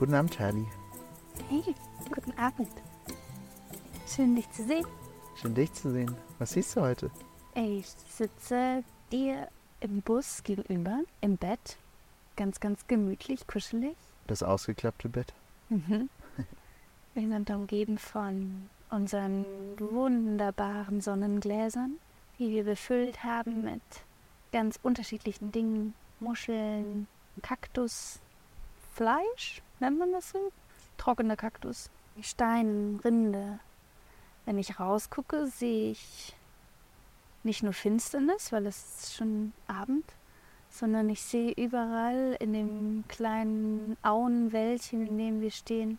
Guten Abend, Charlie. Hey, guten Abend. Schön, dich zu sehen. Schön, dich zu sehen. Was siehst du heute? Ich sitze dir im Bus gegenüber, im Bett. Ganz, ganz gemütlich, kuschelig. Das ausgeklappte Bett. Mhm. Wir sind umgeben von unseren wunderbaren Sonnengläsern, die wir befüllt haben mit ganz unterschiedlichen Dingen. Muscheln, Kaktus, Fleisch, nennt man das so? Trockener Kaktus, Stein, Rinde. Wenn ich rausgucke, sehe ich nicht nur Finsternis, weil es ist schon Abend, sondern ich sehe überall in dem kleinen Auenwäldchen, in dem wir stehen,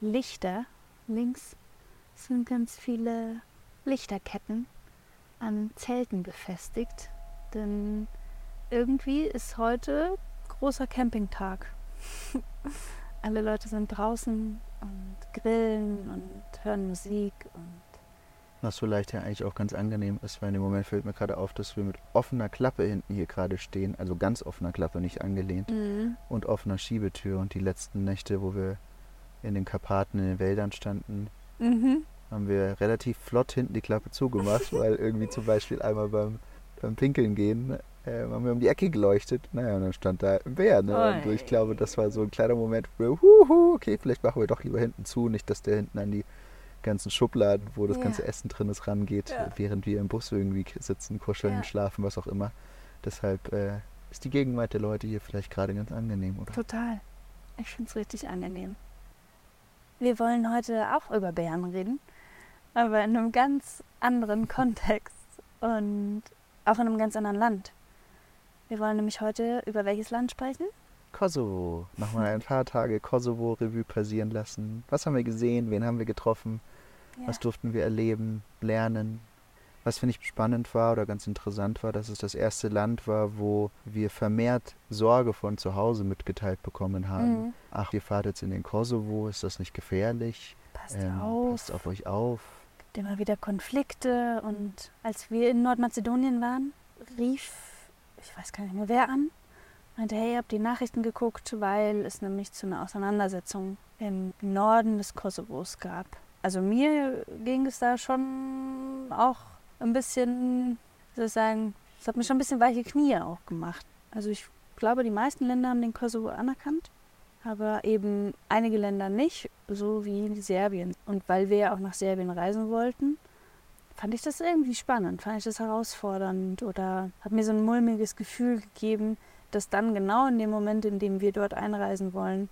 Lichter. Links sind ganz viele Lichterketten an Zelten befestigt, denn irgendwie ist heute großer Campingtag. Alle Leute sind draußen und grillen und hören Musik und Was vielleicht ja eigentlich auch ganz angenehm ist, weil in dem Moment fällt mir gerade auf, dass wir mit offener Klappe hinten hier gerade stehen, also ganz offener Klappe, nicht angelehnt, mhm. und offener Schiebetür. Und die letzten Nächte, wo wir in den Karpaten, in den Wäldern standen, Mhm. haben wir relativ flott hinten die Klappe zugemacht, weil irgendwie zum Beispiel einmal beim, beim Pinkeln gehen äh, haben wir um die Ecke geleuchtet. Naja, und dann stand da ein Bär. Ne? Und ich glaube, das war so ein kleiner Moment, wo wir, huhu, okay, vielleicht machen wir doch lieber hinten zu, nicht, dass der hinten an die ganzen Schubladen, wo das Ja. ganze Essen drin ist, rangeht, Ja. während wir im Bus irgendwie sitzen, kuscheln, Ja. schlafen, was auch immer. Deshalb äh, ist die Gegenwart der Leute hier vielleicht gerade ganz angenehm, oder? Total. Ich finde es richtig angenehm. Wir wollen heute auch über Bären reden, aber in einem ganz anderen Kontext und auch in einem ganz anderen Land. Wir wollen nämlich heute über welches Land sprechen? Kosovo. Nochmal ein paar Tage Kosovo-Revue passieren lassen. Was haben wir gesehen? Wen haben wir getroffen? Was durften wir erleben, lernen? Was finde ich spannend war oder ganz interessant war, dass es das erste Land war, wo wir vermehrt Sorge von zu Hause mitgeteilt bekommen haben. Mhm. Ach, ihr fahrt jetzt in den Kosovo, ist das nicht gefährlich? Passt Ähm, auf, Passt auf euch auf. gibt immer wieder Konflikte und als wir in Nordmazedonien waren, rief, ich weiß gar nicht mehr wer an, meinte, hey, habt die Nachrichten geguckt, weil es nämlich zu einer Auseinandersetzung im Norden des Kosovos gab. Also mir ging es da schon auch ein bisschen, wie soll ich sagen, es hat mir schon ein bisschen weiche Knie auch gemacht. Also ich glaube, die meisten Länder haben den Kosovo anerkannt, aber eben einige Länder nicht, so wie Serbien. Und weil wir ja auch nach Serbien reisen wollten, fand ich das irgendwie spannend, fand ich das herausfordernd oder hat mir so ein mulmiges Gefühl gegeben, dass dann genau in dem Moment, in dem wir dort einreisen wollen,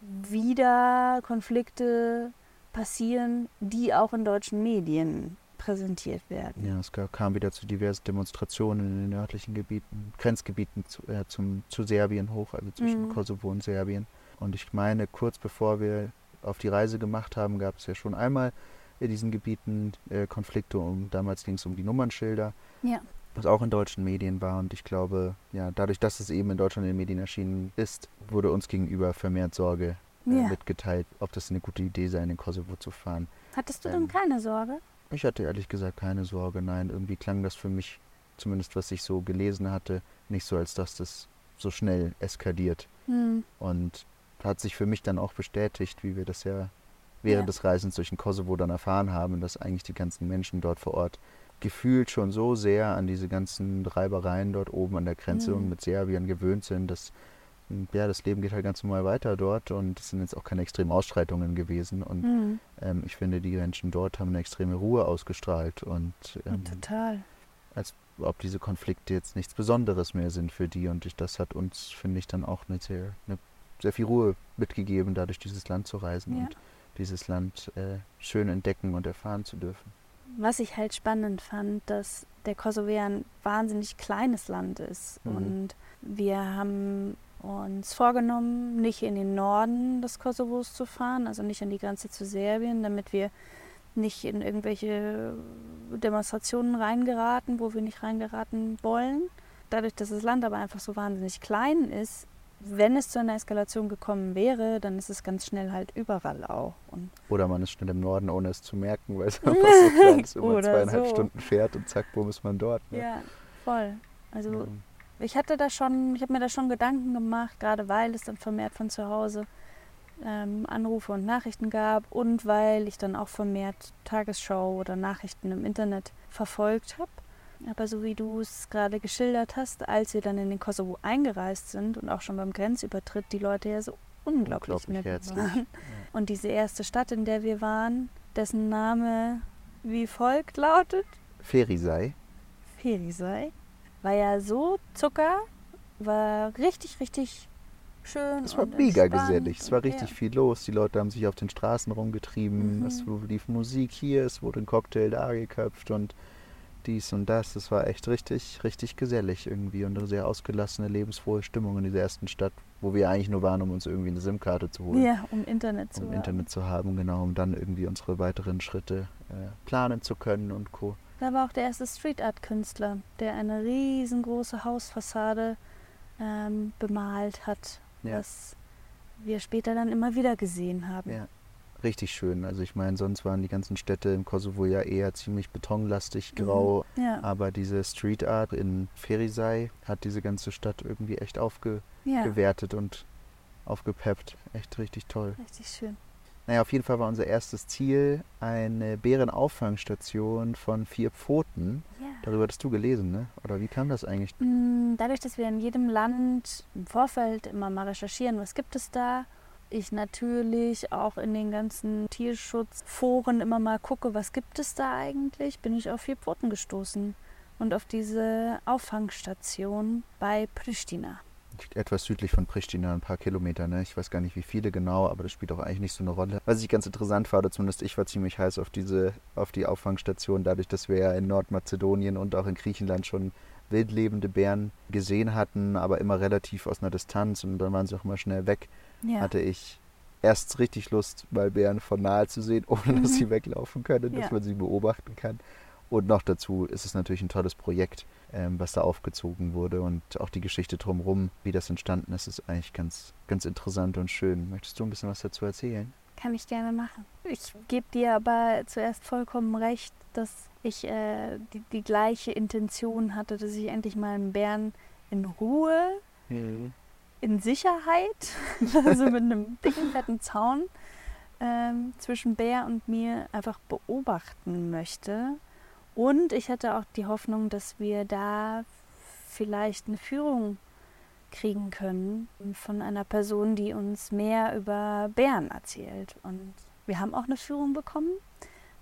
wieder Konflikte passieren, die auch in deutschen Medien präsentiert werden. Ja, es kam wieder zu diversen Demonstrationen in den nördlichen Gebieten, Grenzgebieten zu, äh, zum, zu Serbien hoch, also zwischen Mhm. Kosovo und Serbien. Und ich meine, kurz bevor wir auf die Reise gemacht haben, gab es ja schon einmal in diesen Gebieten äh, Konflikte. Um, damals ging es um die Nummernschilder, Ja. was auch in deutschen Medien war. Und ich glaube, ja, dadurch, dass es eben in Deutschland in den Medien erschienen ist, wurde uns gegenüber vermehrt Sorge äh, Ja. mitgeteilt, ob das eine gute Idee sei, in den Kosovo zu fahren. Hattest du Ähm, denn keine Sorge? Ich hatte ehrlich gesagt keine Sorge, nein. Irgendwie klang das für mich, zumindest was ich so gelesen hatte, nicht so, als dass das so schnell eskaliert. Hm. Und hat sich für mich dann auch bestätigt, wie wir das ja während Ja. des Reisens durch den Kosovo dann erfahren haben, dass eigentlich die ganzen Menschen dort vor Ort gefühlt schon so sehr an diese ganzen Reibereien dort oben an der Grenze Mhm. und mit Serbien gewöhnt sind, dass m, ja, das Leben geht halt ganz normal weiter dort und es sind jetzt auch keine extremen Ausschreitungen gewesen. Und Hm. ähm, ich finde, die Menschen dort haben eine extreme Ruhe ausgestrahlt und ähm, Total. ob diese Konflikte jetzt nichts Besonderes mehr sind für die. Und ich, das hat uns, finde ich, dann auch eine sehr, eine, sehr viel Ruhe mitgegeben, da durch dieses Land zu reisen Ja. und dieses Land äh, schön entdecken und erfahren zu dürfen. Was ich halt spannend fand, dass der Kosovo ja ein wahnsinnig kleines Land ist. Mhm. Und wir haben uns vorgenommen, nicht in den Norden des Kosovos zu fahren, also nicht an die Grenze zu Serbien, damit wir nicht in irgendwelche Demonstrationen reingeraten, wo wir nicht reingeraten wollen. Dadurch, dass das Land aber einfach so wahnsinnig klein ist, wenn es zu einer Eskalation gekommen wäre, dann ist es ganz schnell halt überall auch. Und Oder man ist schnell im Norden, ohne es zu merken, weil es einfach so klein ist, wenn man zweieinhalb so. Stunden fährt und zack, bumm ist man dort. Ne? ja, voll. Also Ja. ich hatte da schon, ich habe mir da schon Gedanken gemacht, gerade weil es dann vermehrt von zu Hause ähm, Anrufe und Nachrichten gab und weil ich dann auch vermehrt Tagesschau oder Nachrichten im Internet verfolgt habe. Aber so wie du es gerade geschildert hast, als wir dann in den Kosovo eingereist sind und auch schon beim Grenzübertritt die Leute ja so unglaublich, unglaublich nett waren. Ja. Und diese erste Stadt, in der wir waren, dessen Name wie folgt lautet? Ferisei. Ferisei. War ja so Zucker, war richtig, richtig schön. Es war mega gesellig. Es war richtig ja. viel los. Die Leute haben sich auf den Straßen rumgetrieben. Mhm. Es lief Musik hier, es wurde ein Cocktail da geköpft und dies und das. Es war echt richtig, richtig gesellig irgendwie und eine sehr ausgelassene, lebensfrohe Stimmung in dieser ersten Stadt, wo wir eigentlich nur waren, um uns irgendwie eine SIM-Karte zu holen. Ja, um Internet zu um haben. Internet zu haben, genau, um dann irgendwie unsere weiteren Schritte äh, planen zu können und Co. Da war auch der erste Street Art Künstler, der eine riesengroße Hausfassade ähm, bemalt hat, ja. was wir später dann immer wieder gesehen haben. Ja richtig schön. Also ich meine, sonst waren die ganzen Städte im Kosovo ja eher ziemlich betonlastig, mhm. grau. Mhm, ja. Aber diese Street Art in Ferisei hat diese ganze Stadt irgendwie echt aufgewertet ja. und aufgepeppt. Echt richtig toll. Richtig schön. Naja, auf jeden Fall war unser erstes Ziel eine Bärenauffangstation von vier Pfoten. Ja. Darüber hattest du gelesen, ne? Oder wie kam das eigentlich? Mm, dadurch, dass wir in jedem Land im Vorfeld immer mal recherchieren, was gibt es da ich natürlich auch in den ganzen Tierschutzforen immer mal gucke, was gibt es da eigentlich, bin ich auf vier Pfoten gestoßen und auf diese Auffangstation bei Pristina. Etwas südlich von Pristina, ein paar Kilometer, ne? Ich weiß gar nicht, wie viele genau, aber das spielt auch eigentlich nicht so eine Rolle. Was ich ganz interessant fand, oder zumindest ich war ziemlich heiß auf diese, auf die Auffangstation, dadurch, dass wir ja in Nordmazedonien und auch in Griechenland schon wildlebende Bären gesehen hatten, aber immer relativ aus einer Distanz und dann waren sie auch immer schnell weg ja. hatte ich erst richtig Lust, mal Bären von nahe zu sehen, ohne mhm. dass sie weglaufen können, dass ja. man sie beobachten kann. Und noch dazu ist es natürlich ein tolles Projekt, ähm, was da aufgezogen wurde und auch die Geschichte drumherum, wie das entstanden ist, ist eigentlich ganz, ganz interessant und schön. Möchtest du ein bisschen was dazu erzählen? Kann ich gerne machen. Ich gebe dir aber zuerst vollkommen recht, dass ich äh, die, die, gleiche Intention hatte, dass ich endlich mal einen Bären in Ruhe mhm in Sicherheit, also mit einem dicken, fetten Zaun ähm, zwischen Bär und mir einfach beobachten möchte. Und ich hatte auch die Hoffnung, dass wir da vielleicht eine Führung kriegen können von einer Person, die uns mehr über Bären erzählt. Und wir haben auch eine Führung bekommen.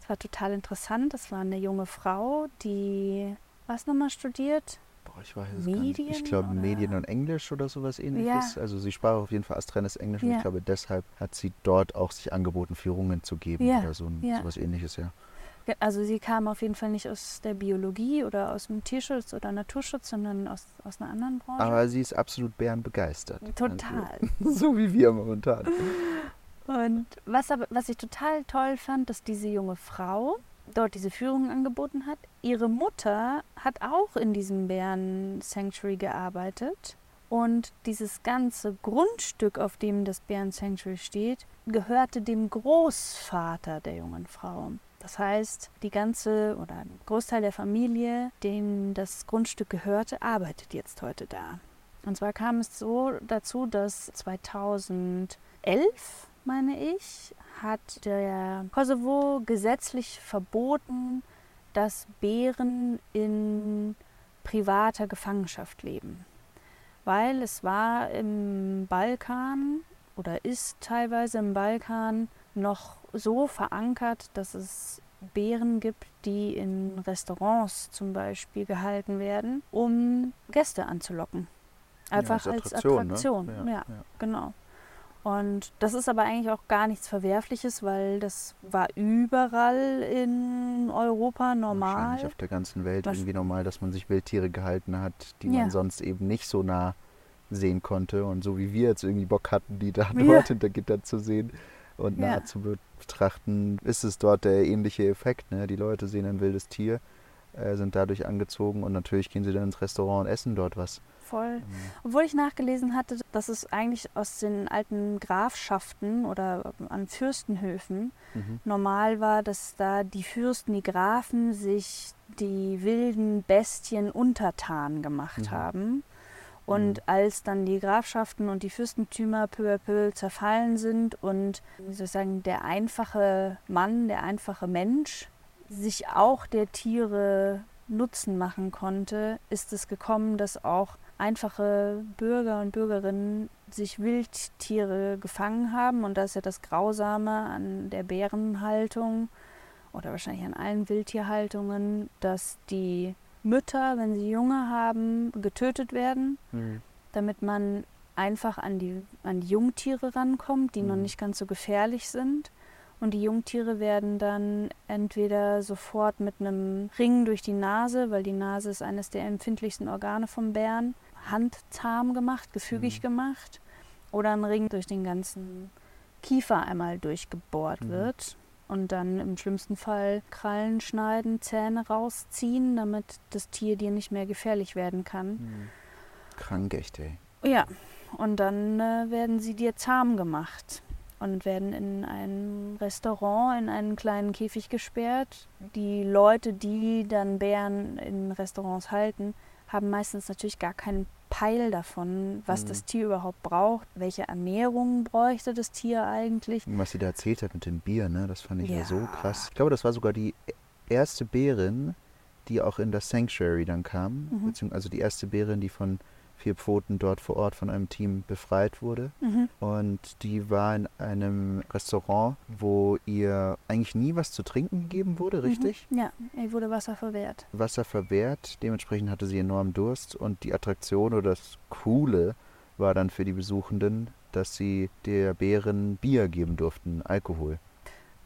Es war total interessant. Das war eine junge Frau, die was nochmal studiert? ich weiß es Medien. Ich glaube Medien und Englisch oder sowas ähnliches. Ja. Also sie sprach auf jeden Fall astreines Englisch ja. und ich glaube deshalb hat sie dort auch sich angeboten, Führungen zu geben ja. oder so ein, sowas ähnliches, ja. Also sie kam auf jeden Fall nicht aus der Biologie oder aus dem Tierschutz oder Naturschutz, sondern aus, aus einer anderen Branche. Aber sie ist absolut bärenbegeistert. Total. Also, so wie wir momentan. Und was, aber, was ich total toll fand, dass diese junge Frau dort diese Führung angeboten hat. Ihre Mutter hat auch in diesem Bären-Sanctuary gearbeitet. Und dieses ganze Grundstück, auf dem das Bären-Sanctuary steht, gehörte dem Großvater der jungen Frau. Das heißt, die ganze oder ein Großteil der Familie, dem das Grundstück gehörte, arbeitet jetzt heute da. Und zwar kam es so dazu, dass 2011, meine ich, hat der Kosovo gesetzlich verboten, dass Bären in privater Gefangenschaft leben. Weil es war im Balkan oder ist teilweise im Balkan noch so verankert, dass es Bären gibt, die in Restaurants zum Beispiel gehalten werden, um Gäste anzulocken. Einfach ja, als Attraktion. Als Attraktion. Ne? Ja, ja, ja, genau. Und das ist aber eigentlich auch gar nichts Verwerfliches, weil das war überall in Europa normal. Wahrscheinlich auf der ganzen Welt Was irgendwie normal, dass man sich Wildtiere gehalten hat, die man sonst eben nicht so nah sehen konnte. Und so wie wir jetzt irgendwie Bock hatten, die da dort hinter Gittern zu sehen und nah ja. zu betrachten, ist es dort der ähnliche Effekt. Ne? Die Leute sehen ein wildes Tier, äh, sind dadurch angezogen und natürlich gehen sie dann ins Restaurant und essen dort was voll. Mhm. Obwohl ich nachgelesen hatte, dass es eigentlich aus den alten Grafschaften oder an Fürstenhöfen mhm. normal war, dass da die Fürsten, die Grafen sich die wilden Bestien untertan gemacht mhm. haben Und als dann die Grafschaften und die Fürstentümer peu à peu zerfallen sind und sozusagen der einfache Mann, der einfache Mensch sich auch der Tiere Nutzen machen konnte, ist es gekommen, dass auch einfache Bürger und Bürgerinnen sich Wildtiere gefangen haben. Und das ist ja das Grausame an der Bärenhaltung oder wahrscheinlich an allen Wildtierhaltungen, dass die Mütter, wenn sie Junge haben, getötet werden, mhm. damit man einfach an die, an die Jungtiere rankommt, die mhm. noch nicht ganz so gefährlich sind. Und die Jungtiere werden dann entweder sofort mit einem Ring durch die Nase, weil die Nase ist eines der empfindlichsten Organe vom Bären, handzahm gemacht, gefügig mhm. gemacht, oder ein Ring durch den ganzen Kiefer einmal durchgebohrt mhm. wird und dann im schlimmsten Fall Krallen schneiden, Zähne rausziehen, damit das Tier dir nicht mehr gefährlich werden kann. Mhm. Krank echt, ey. Ja, und dann äh, werden sie dir zahm gemacht und werden in ein Restaurant, in einen kleinen Käfig gesperrt. Die Leute, die dann Bären in Restaurants halten, haben meistens natürlich gar keinen Peil davon, was mhm. das Tier überhaupt braucht, welche Ernährung bräuchte das Tier eigentlich. Was sie da erzählt hat mit dem Bier, ne, das fand ich ja. ja so krass. Ich glaube, das war sogar die erste Bärin, die auch in das Sanctuary dann kam, mhm. also die erste Bärin, die von vier Pfoten dort vor Ort von einem Team befreit wurde. Mhm. Und die war in einem Restaurant, wo ihr eigentlich nie was zu trinken gegeben wurde, mhm. richtig? Mhm. Ja, ihr wurde Wasser verwehrt. Wasser verwehrt, dementsprechend hatte sie enorm Durst und die Attraktion oder das Coole war dann für die Besuchenden, dass sie der Bären Bier geben durften, Alkohol.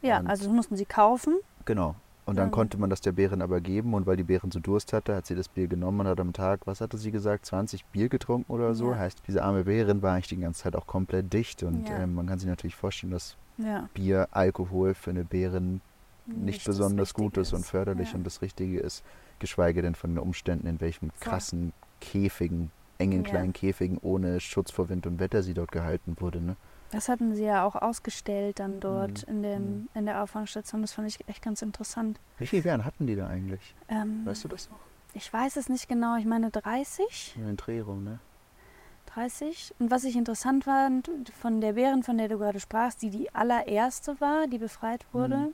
Ja, und also mussten sie kaufen. Genau. Und dann mhm. konnte man das der Bärin aber geben und weil die Bärin so Durst hatte, hat sie das Bier genommen und hat am Tag, was hatte sie gesagt, 20 Bier getrunken oder so. Ja. Heißt, diese arme Bärin war eigentlich die ganze Zeit auch komplett dicht und ja. äh, man kann sich natürlich vorstellen, dass ja. Bier, Alkohol für eine Bärin nicht, nicht besonders gut ist und förderlich und das Richtige ist, geschweige denn von den Umständen, in welchen krassen Käfigen, engen kleinen Käfigen ohne Schutz vor Wind und Wetter sie dort gehalten wurde. Ne? Das hatten sie ja auch ausgestellt dann dort mhm. in, dem, mhm. in der Auffangstation. Das fand ich echt ganz interessant. Wie viele Bären hatten die da eigentlich? Ähm, weißt du das noch? Ich weiß es nicht genau. Ich meine 30. In Drehung, ne? 30. Und was ich interessant fand, von der Bären, von der du gerade sprachst, die die allererste war, die befreit wurde. Mhm.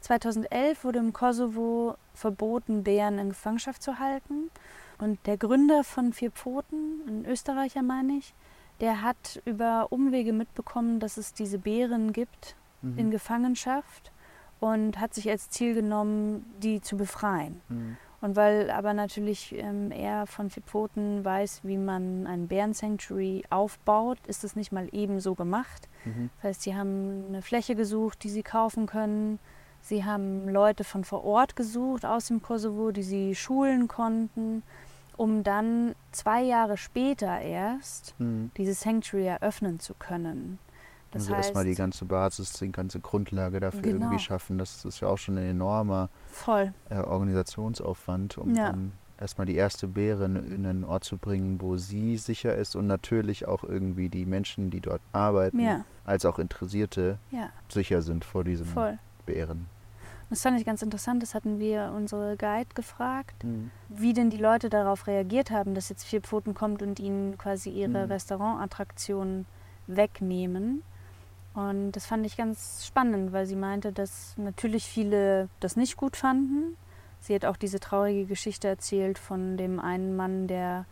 2011 wurde im Kosovo verboten, Bären in Gefangenschaft zu halten. Und der Gründer von Vier Pfoten, ein Österreicher meine ich, der hat über Umwege mitbekommen, dass es diese Bären gibt mhm. in Gefangenschaft und hat sich als Ziel genommen, die zu befreien. Mhm. Und weil aber natürlich ähm, er von vier Pfoten weiß, wie man ein Bären-Sanctuary aufbaut, ist es nicht mal eben so gemacht. Mhm. Das heißt, sie haben eine Fläche gesucht, die sie kaufen können. Sie haben Leute von vor Ort gesucht aus dem Kosovo, die sie schulen konnten um dann zwei Jahre später erst mhm. dieses Sanctuary eröffnen zu können. Das also heißt, erstmal die ganze Basis, die ganze Grundlage dafür genau. irgendwie schaffen. Das ist ja auch schon ein enormer. Äh, Organisationsaufwand, um ja. dann erstmal die erste Bärin in einen Ort zu bringen, wo sie sicher ist und natürlich auch irgendwie die Menschen, die dort arbeiten, ja. als auch Interessierte ja. sicher sind vor diesen Voll. Bären. Das fand ich ganz interessant. Das hatten wir unsere Guide gefragt, mhm. wie denn die Leute darauf reagiert haben, dass jetzt Vier Pfoten kommt und ihnen quasi ihre mhm. Restaurantattraktionen wegnehmen. Und das fand ich ganz spannend, weil sie meinte, dass natürlich viele das nicht gut fanden. Sie hat auch diese traurige Geschichte erzählt von dem einen Mann, der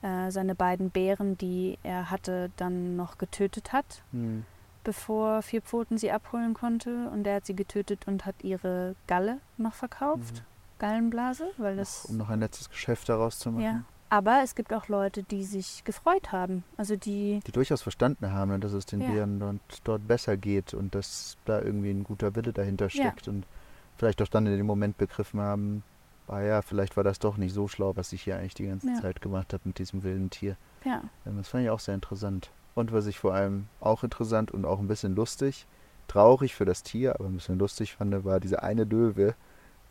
äh, seine beiden Bären, die er hatte, dann noch getötet hat. Mhm bevor Vier Pfoten sie abholen konnte. Und der hat sie getötet und hat ihre Galle noch verkauft. Mhm. Gallenblase, weil das. Um noch ein letztes Geschäft daraus zu machen. Ja. Aber es gibt auch Leute, die sich gefreut haben. Also die. Die durchaus verstanden haben, dass es den ja. Bären dort, dort, besser geht und dass da irgendwie ein guter Wille dahinter steckt ja. und vielleicht auch dann in dem Moment begriffen haben, ah ja, vielleicht war das doch nicht so schlau, was ich hier eigentlich die ganze ja. Zeit gemacht habe mit diesem wilden Tier. Ja. Das fand ich auch sehr interessant. Und was ich vor allem auch interessant und auch ein bisschen lustig, traurig für das Tier, aber ein bisschen lustig fand, war dieser eine Löwe,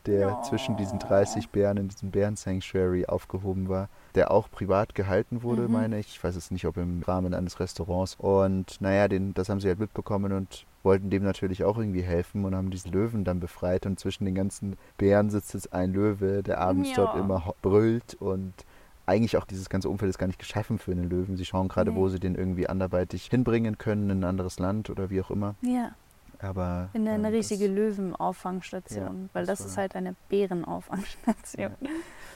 der oh. zwischen diesen 30 Bären in diesem Bären-Sanctuary aufgehoben war, der auch privat gehalten wurde, mhm. meine ich. Ich weiß jetzt nicht, ob im Rahmen eines Restaurants. Und naja, den, das haben sie halt mitbekommen und wollten dem natürlich auch irgendwie helfen und haben diesen Löwen dann befreit. Und zwischen den ganzen Bären sitzt jetzt ein Löwe, der abends ja. dort immer brüllt und eigentlich auch dieses ganze Umfeld ist gar nicht geschaffen für einen Löwen. Sie schauen gerade, Nee. wo sie den irgendwie anderweitig hinbringen können, in ein anderes Land oder wie auch immer. Ja, Aber in eine, ähm, richtige das, Löwenauffangsstation, Ja, weil das das ist halt eine Bärenauffangstation.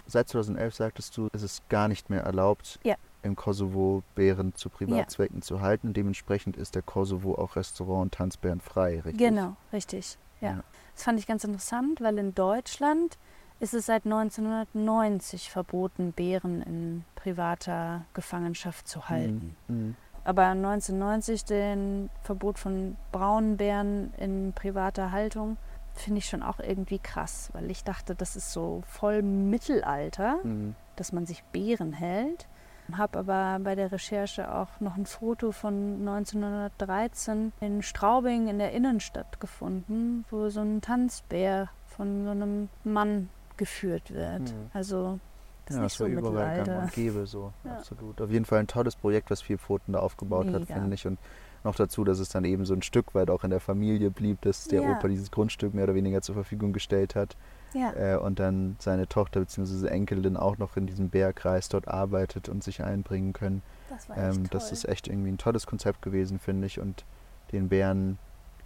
Seit 2011 sagtest du, ist es gar nicht mehr erlaubt, Ja. im Kosovo Bären zu Privatzwecken zu halten. Dementsprechend ist der Kosovo auch Restaurant- und Tanzbären frei, richtig? Genau, richtig. Ja. Ja. Das fand ich ganz interessant, weil in Deutschland ist es seit 1990 verboten, Bären in privater Gefangenschaft zu halten. Mhm. Aber 1990 den Verbot von braunen Bären in privater Haltung finde ich schon auch irgendwie krass, weil ich dachte, das ist so voll Mittelalter, Mhm. dass man sich Bären hält. Habe aber bei der Recherche auch noch ein Foto von 1913 in Straubing in der Innenstadt gefunden, wo so ein Tanzbär von so einem Mann geführt wird. Mhm. Also das ja, ist das nicht so überall gang und gäbe, so Ja. absolut. Auf jeden Fall ein tolles Projekt, was vier Pfoten da aufgebaut hat, Mega. finde ich. Und noch dazu, dass es dann eben so ein Stück weit auch in der Familie blieb, dass der Ja. Opa dieses Grundstück mehr oder weniger zur Verfügung gestellt hat. Ja, Äh, und dann seine Tochter bzw. Enkelin auch noch in diesem Bärkreis dort arbeitet und sich einbringen können. das war echt Ähm, toll. das ist echt irgendwie ein tolles Konzept gewesen, finde ich. Und den Bären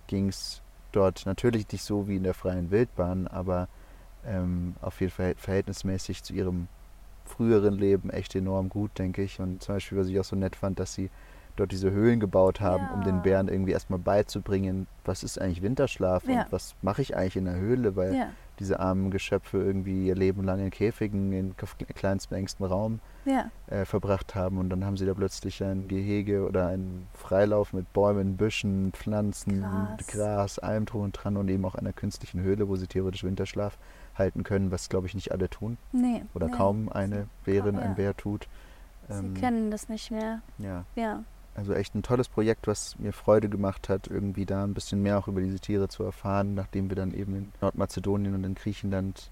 ging es dort natürlich nicht so wie in der freien Wildbahn, aber ähm, auf jeden Fall verhältnismäßig zu ihrem früheren Leben echt enorm gut, denke ich. Und zum Beispiel, was ich auch so nett fand, dass sie dort diese Höhlen gebaut haben, um den Ja. Bären irgendwie erstmal beizubringen, was ist eigentlich Winterschlaf Ja. und was mache ich eigentlich in der Höhle, weil ja, diese armen Geschöpfe irgendwie ihr Leben lang in Käfigen, in kleinsten, engstem Raum ja, äh, verbracht haben und dann haben sie da plötzlich ein Gehege oder einen Freilauf mit Bäumen, Büschen, Pflanzen, Gras. Gras, allem drum und dran und eben auch einer künstlichen Höhle, wo sie theoretisch Winterschlaf halten können, was glaube ich nicht alle tun nee. oder nee. kaum eine Bärin, ja. ein Bär tut. Sie Ähm, kennen das nicht mehr. ja, Ja, also echt ein tolles Projekt, was mir Freude gemacht hat, irgendwie da ein bisschen mehr auch über diese Tiere zu erfahren, nachdem wir dann eben in Nordmazedonien und in Griechenland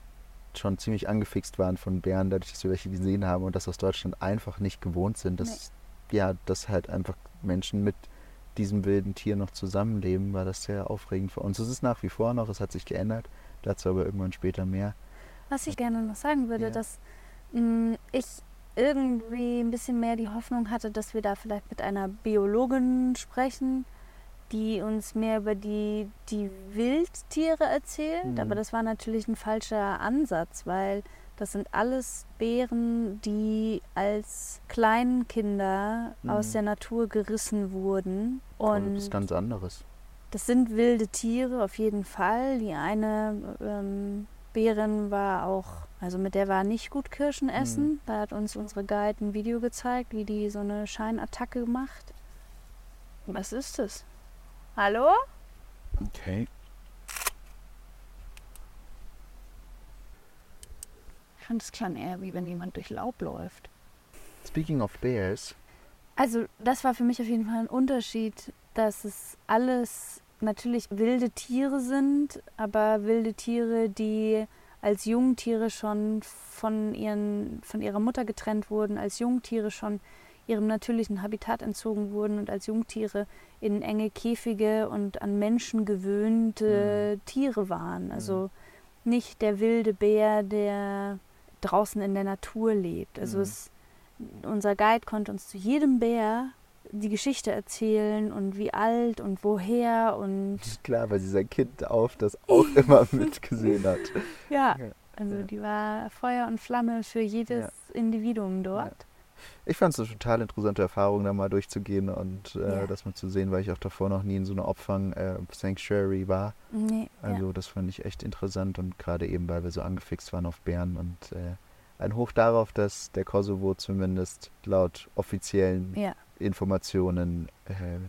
schon ziemlich angefixt waren von Bären, dadurch, dass wir welche gesehen haben und das aus Deutschland einfach nicht gewohnt sind, dass ja, dass halt einfach Menschen mit diesem wilden Tier noch zusammenleben, war das sehr aufregend für uns. Es ist nach wie vor noch, es hat sich geändert, dazu aber irgendwann später mehr. Was ich gerne noch sagen würde, Ja. dass mh, ich irgendwie ein bisschen mehr die Hoffnung hatte, dass wir da vielleicht mit einer Biologin sprechen, die uns mehr über die, die Wildtiere erzählt. Mhm. Aber das war natürlich ein falscher Ansatz, weil das sind alles Bären, die als Kleinkinder aus Mhm. der Natur gerissen wurden. Und Und das ist ganz anderes. Das sind wilde Tiere auf jeden Fall. Die eine ähm, Bärin war auch, also mit der war nicht gut Kirschen essen. Da hat uns unsere Guide ein Video gezeigt, wie die so eine Scheinattacke macht. Was ist das? Hallo? Okay. Ich finde, es klang eher wie wenn jemand durch Laub läuft. Speaking of bears, Also das war für mich auf jeden Fall ein Unterschied, dass es alles natürlich wilde Tiere sind, aber wilde Tiere, die als Jungtiere schon von, ihren, von ihrer Mutter getrennt wurden, als Jungtiere schon ihrem natürlichen Habitat entzogen wurden und als Jungtiere in enge Käfige und an Menschen gewöhnte Tiere waren. Also nicht der wilde Bär, der draußen in der Natur lebt. Also Mhm. es, unser Guide konnte uns zu jedem Bär die Geschichte erzählen und wie alt und woher und klar, weil sie sein Kind auf das auch immer mitgesehen hat. ja, Ja, also ja. die war Feuer und Flamme für jedes Individuum dort. Ich fand es eine total interessante Erfahrung, da mal durchzugehen und äh, Ja. das mal zu sehen, weil ich auch davor noch nie in so einer Opfang-Sanctuary war. Nee, Also das fand ich echt interessant und gerade eben, weil wir so angefixt waren auf Bären und äh, ein Hoch darauf, dass der Kosovo zumindest laut offiziellen ja. Informationen äh,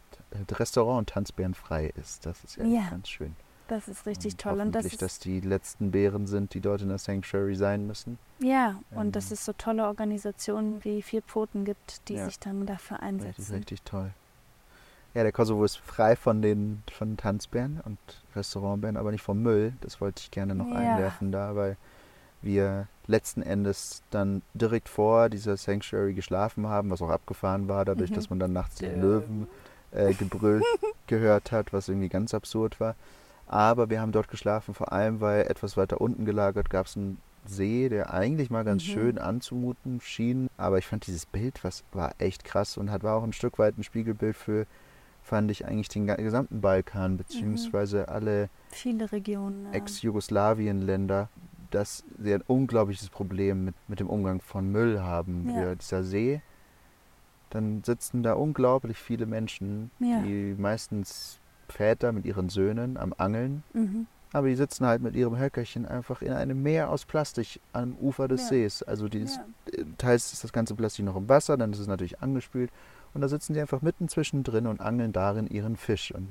Restaurant und Tanzbären frei ist. Das ist ja, Ja. ganz schön. das ist richtig und toll. Und das ist, dass die letzten Bären sind, die dort in der Sanctuary sein müssen. ja, und ähm, dass es so tolle Organisationen wie Vier Pfoten gibt, die Ja. sich dann dafür Richtig, einsetzen. richtig toll. Ja, der Kosovo ist frei von den von Tanzbären und Restaurantbären, aber nicht vom Müll. Das wollte ich gerne noch Ja. einwerfen da, weil wir letzten Endes dann direkt vor dieser Sanctuary geschlafen haben, was auch abgefahren war, dadurch, Mhm. dass man dann nachts den. Löwen äh, Gebrüll gehört hat, was irgendwie ganz absurd war. Aber wir haben dort geschlafen, vor allem weil etwas weiter unten gelagert gab es einen See, der eigentlich mal ganz Mhm. schön anzumuten schien. Aber ich fand dieses Bild, was war echt krass und hat war auch ein Stück weit ein Spiegelbild für, fand ich eigentlich den gesamten Balkan, beziehungsweise alle Viele Regionen. Ex-Jugoslawien-Länder, dass sie ein unglaubliches Problem mit, mit dem Umgang von Müll haben. Ja. Dieser See, dann sitzen da unglaublich viele Menschen, Ja. die meistens Väter mit ihren Söhnen am Angeln, Mhm. aber die sitzen halt mit ihrem Höckerchen einfach in einem Meer aus Plastik am Ufer des Ja. Sees. Also die ist, Ja. teils ist das ganze Plastik noch im Wasser, dann ist es natürlich angespült und da sitzen sie einfach mitten zwischendrin und angeln darin ihren Fisch. Und